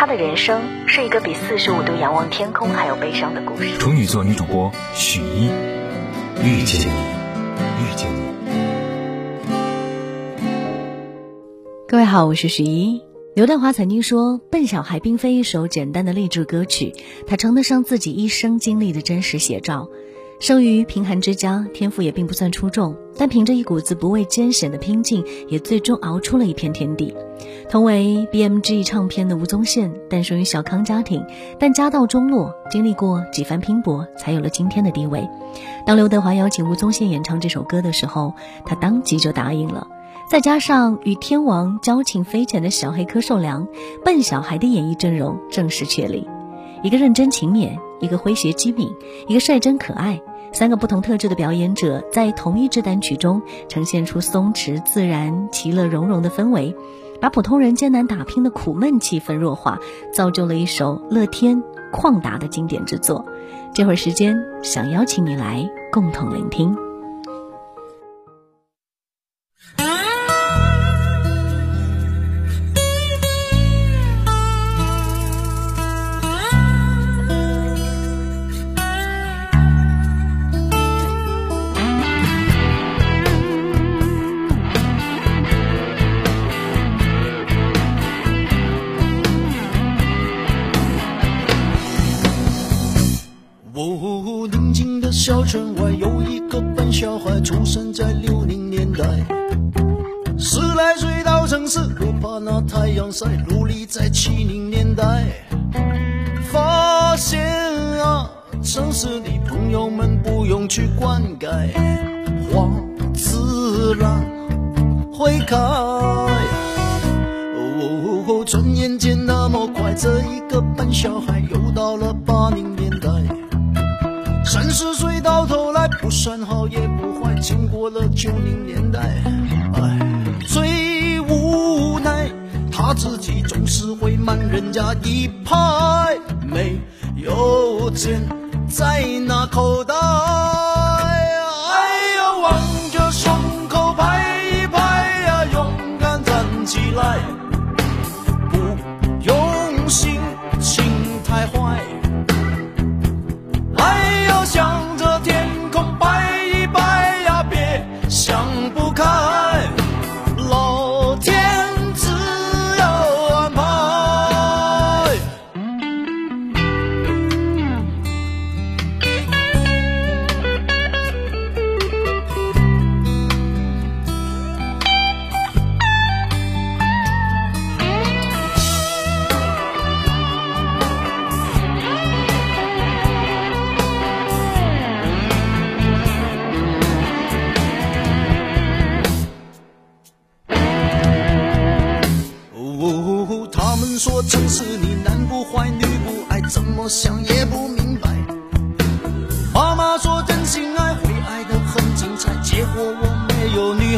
他的人生是一个比四十五度仰望天空还要悲伤的故事。处女座女主播许一，遇见你，遇见你。各位好，我是许一。刘德华曾经说，《笨小孩》并非一首简单的励志歌曲，它称得上自己一生经历的真实写照。生于贫寒之家，天赋也并不算出众，但凭着一股子不畏艰险的拼劲，也最终熬出了一片天地。同为 BMG 唱片的吴宗宪，诞生于小康家庭，但家道中落，经历过几番拼搏，才有了今天的地位。当刘德华邀请吴宗宪演唱这首歌的时候，他当即就答应了。再加上与天王交情匪浅的小黑柯受良，笨小孩的演艺阵容正式确立。一个认真勤勉，一个诙谐机敏，一个率真可爱，三个不同特质的表演者在同一支单曲中呈现出松弛自然、其乐融融的氛围，把普通人艰难打拼的苦闷气氛弱化，造就了一首乐天旷达的经典之作。这会儿时间，想邀请你来共同聆听。出生在六零年代。十来岁到城市，不怕那太阳晒，努力在七零年代。发现啊，城市里朋友们不用去灌溉，花自然会开。哦，转眼间那么快，这一个笨小孩又到了八零年代。十岁到头来不算好也不坏，经过了九零年代，哎，最无奈他自己总是会慢人家一拍，没有钱在那口袋，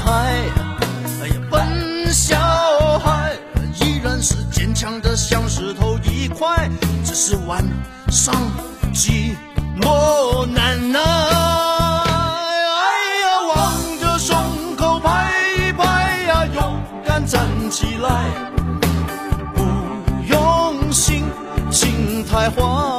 孩。哎呀，笨小孩依然是坚强的像石头一块，只是晚上寂寞难耐。哎呀，望着胸口拍一拍呀，勇敢站起来。不用心情太坏。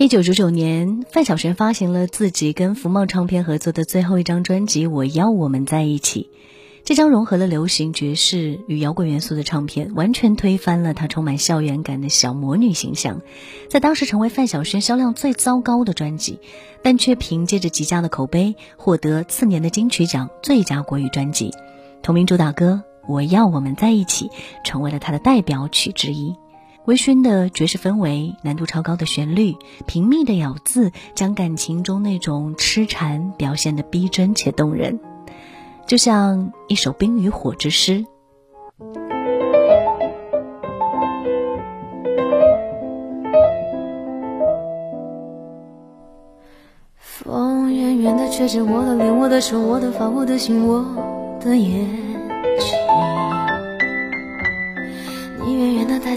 一九九九年，范晓萱发行了自己跟福茂唱片合作的最后一张专辑《我要我们在一起》。这张融合了流行、爵士与摇滚元素的唱片，完全推翻了她充满校园感的小魔女形象，在当时成为范晓萱销量最糟糕的专辑，但却凭借着极佳的口碑，获得次年的金曲奖最佳国语专辑。同名主打歌《我要我们在一起》成为了她的代表曲之一。微醺的爵士氛围，难度超高的旋律，平密的咬字，将感情中那种痴缠表现得逼真且动人，就像一首冰与火之诗。风远远的吹着我的脸，我的手，我的发，我的心，我的眼。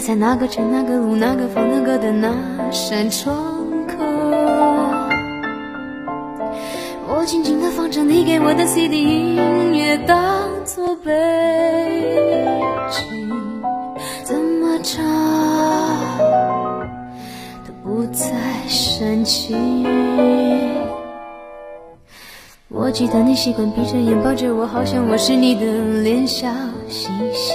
在那个城、那个路、那个房、那个的那扇窗口，我静静的放着你给我的 CD 音乐，当作背景，怎么唱都不再煽情。我记得你习惯闭着眼抱着我，好像我是你的脸，笑嘻嘻。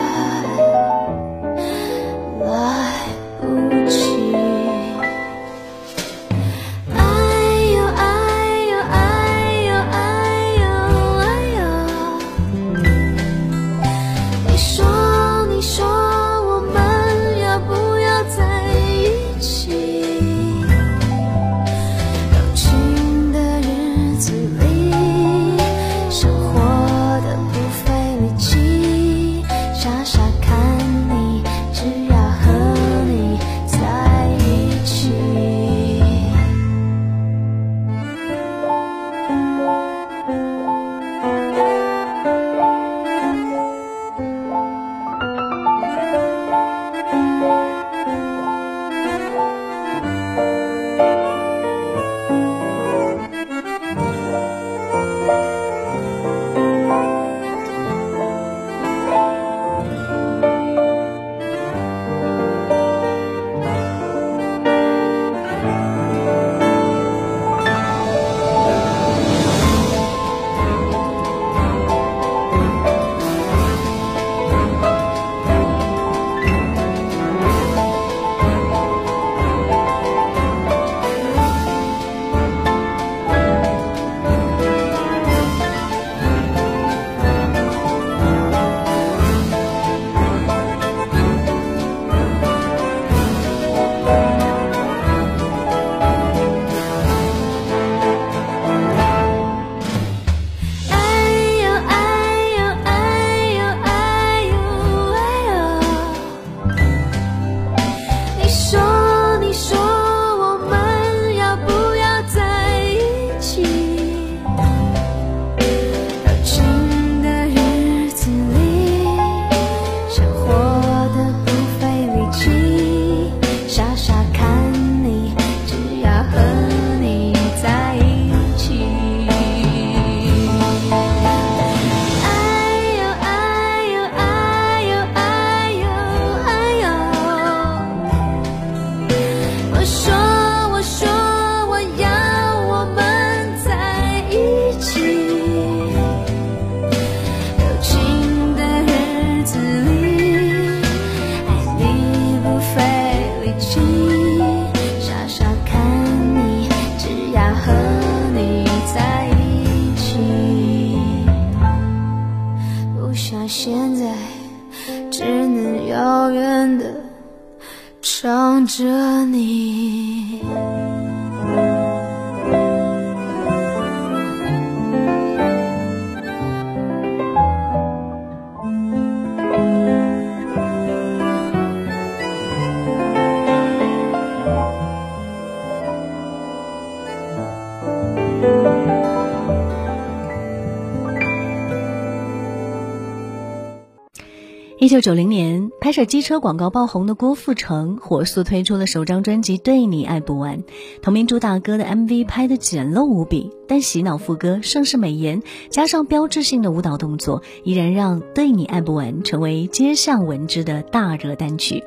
九九零年，拍摄机车广告爆红的郭富城火速推出了首张专辑《对你爱不完》，同名主打歌的 MV 拍的简陋无比，但洗脑副歌、盛世美颜，加上标志性的舞蹈动作，依然让《对你爱不完》成为街巷闻之的大热单曲。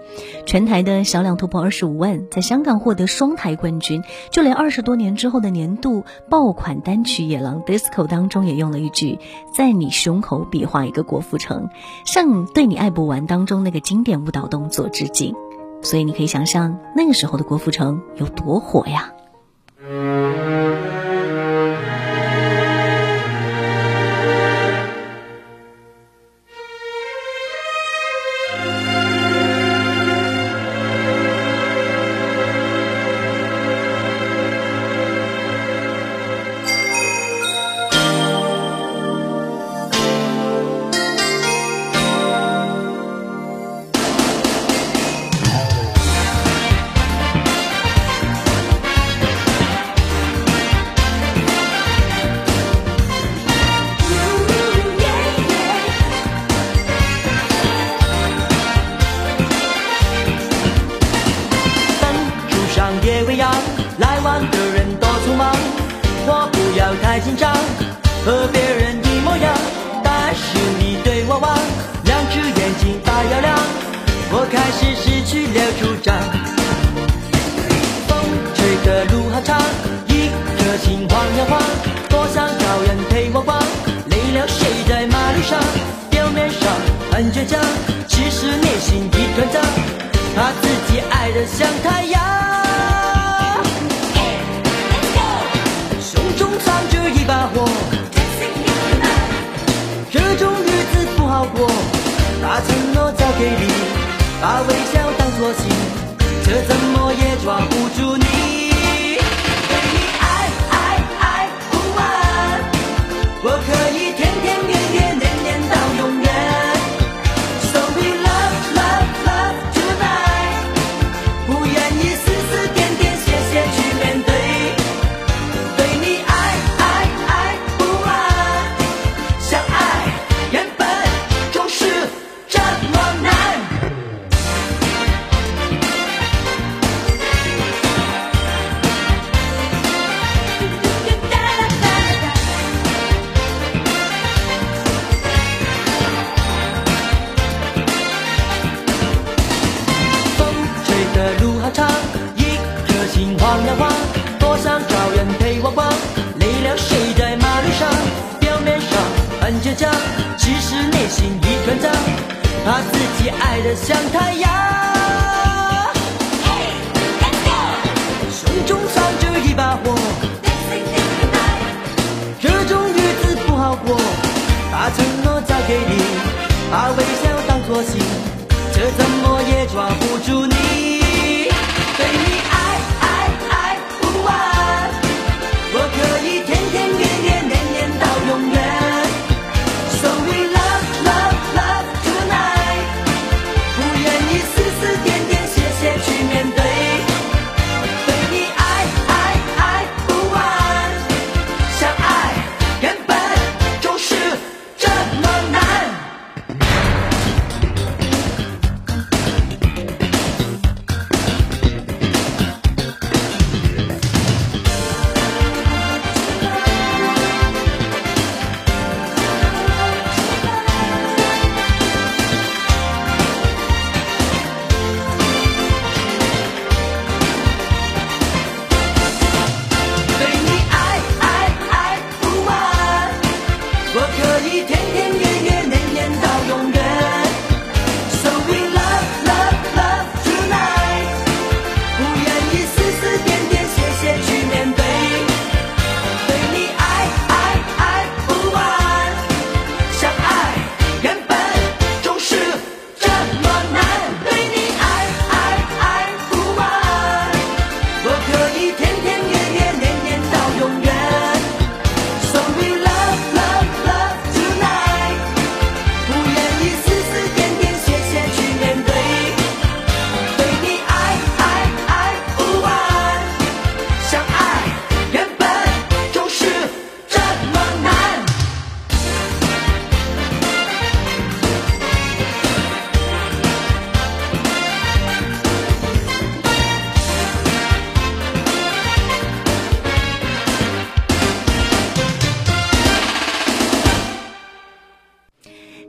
全台的销量突破二十五万，在香港获得双台冠军。就连二十多年之后的年度爆款单曲《野狼 DISCO》当中，也用了一句“在你胸口比划一个郭富城”，向《对你爱不完》当中那个经典舞蹈动作致敬。所以你可以想象那个时候的郭富城有多火呀！太紧张，和别人一模样。但是你对我望，两只眼睛大又亮，我开始失去了主张。风吹的路好长，一颗心晃呀晃，多想找人陪我逛。累了睡在马路上，表面上很倔强，其实内心一团糟。怕自己爱的像太阳。这一把火，这种日子不好过。把承诺交给你，把微笑当作信，却怎么也抓不住你。他自己爱的像太阳，胸中藏着一把火，这种日子不好过。把承诺交给你，把微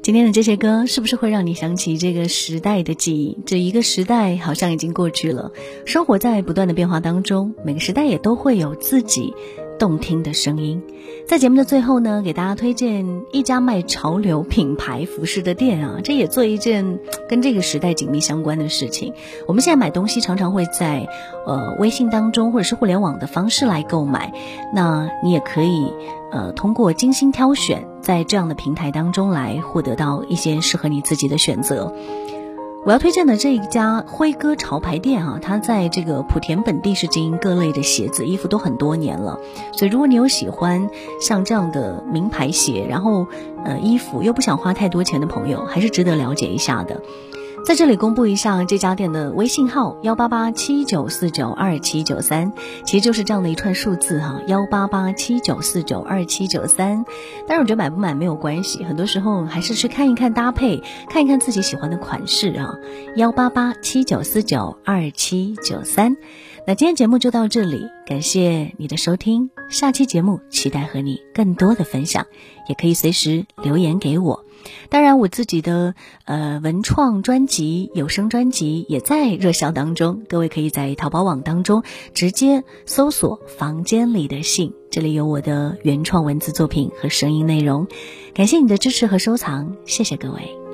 今天的这些歌是不是会让你想起这个时代的记忆？这一个时代好像已经过去了，生活在不断的变化当中，每个时代也都会有自己动听的声音。在节目的最后呢，给大家推荐一家卖潮流品牌服饰的店啊，这也做一件跟这个时代紧密相关的事情。我们现在买东西常常会在呃微信当中或者是互联网的方式来购买，那你也可以呃通过精心挑选，在这样的平台当中来获得到一些适合你自己的选择。我要推荐的这一家辉哥潮牌店啊，它在这个莆田本地是经营各类的鞋子、衣服都很多年了，所以如果你有喜欢像这样的名牌鞋，然后呃衣服又不想花太多钱的朋友，还是值得了解一下的。在这里公布一下这家店的微信号：幺八八七九四九二七九三，其实就是这样的一串数字哈，幺八八七九四九二七九三。但是我觉得买不买没有关系，很多时候还是去看一看搭配，看一看自己喜欢的款式啊。幺八八七九四九二七九三。那今天节目就到这里，感谢你的收听，下期节目期待和你更多的分享，也可以随时留言给我。当然，我自己的呃文创专辑、有声专辑也在热销当中，各位可以在淘宝网当中直接搜索“房间里的信”，这里有我的原创文字作品和声音内容。感谢你的支持和收藏，谢谢各位。